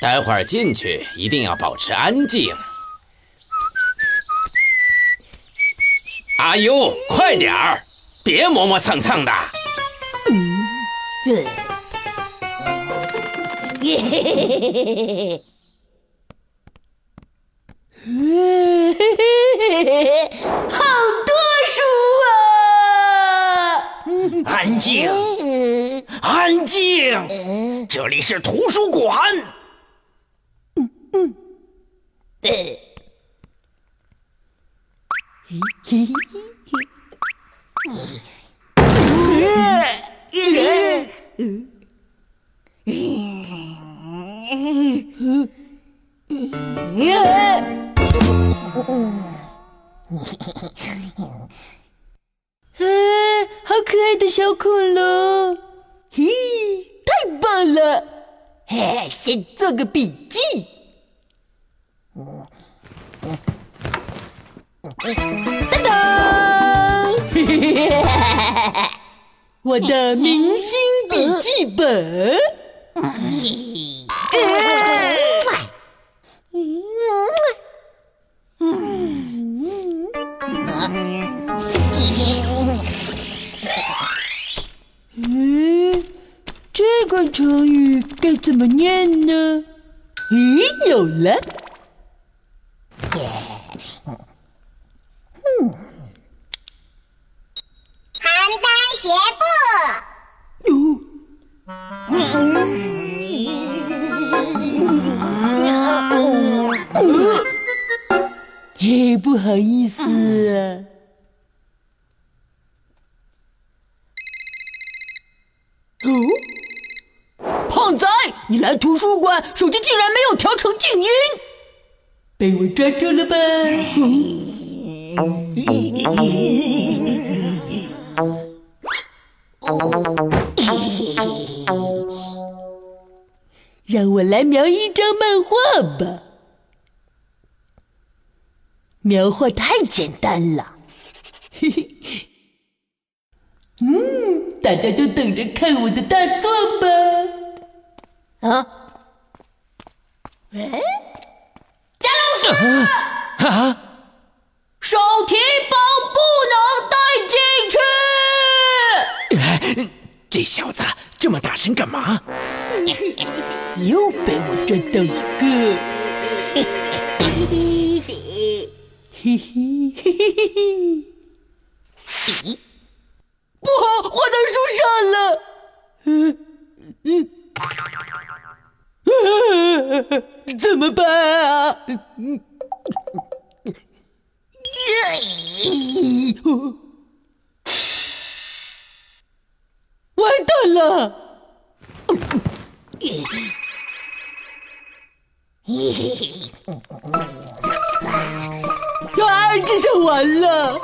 待会儿进去一定要保持安静。阿优，快点儿，别磨磨蹭蹭的。嗯，嘿嘿嘿嘿嘿。嘿嘿嘿嘿嘿，好多书啊！安静。安静，这里是图书馆。嗯嗯，呃，嘿嘿嘿嘿，啊，好可爱的小恐龙！嘿，先做个笔记。当当！我的明星笔记本。嗯，个成语该怎么念呢？咦，有了！邯郸学步。嘿，不好意思啊。哦，胖仔，你来图书馆，手机竟然没有调成静音，被我抓住了吧？让我来描一张漫画吧。描画太简单了，嘿嘿。嗯，大家就等着看我的大作吧。啊？哎，贾老师，啊？手提包不能带进去。这小子这么大声干嘛？又被我抓到一个。嘿嘿嘿嘿嘿嘿！不好，画到树上怎么办啊？完蛋了！啊！这下完了！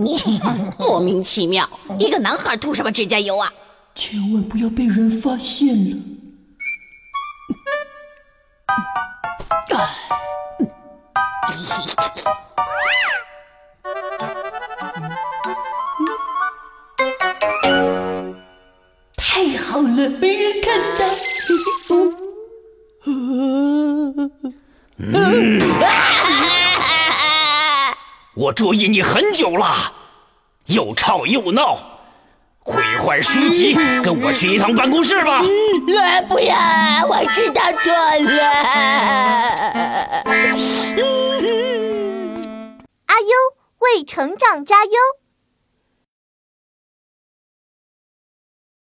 莫名其妙，一个男孩涂什么指甲油啊？千万不要被人发现了！太好了，没人看到。嗯，我注意你很久了，又吵又闹，毁坏书籍，跟我去一趟办公室吧。不要，我知道错了。阿优为成长加油。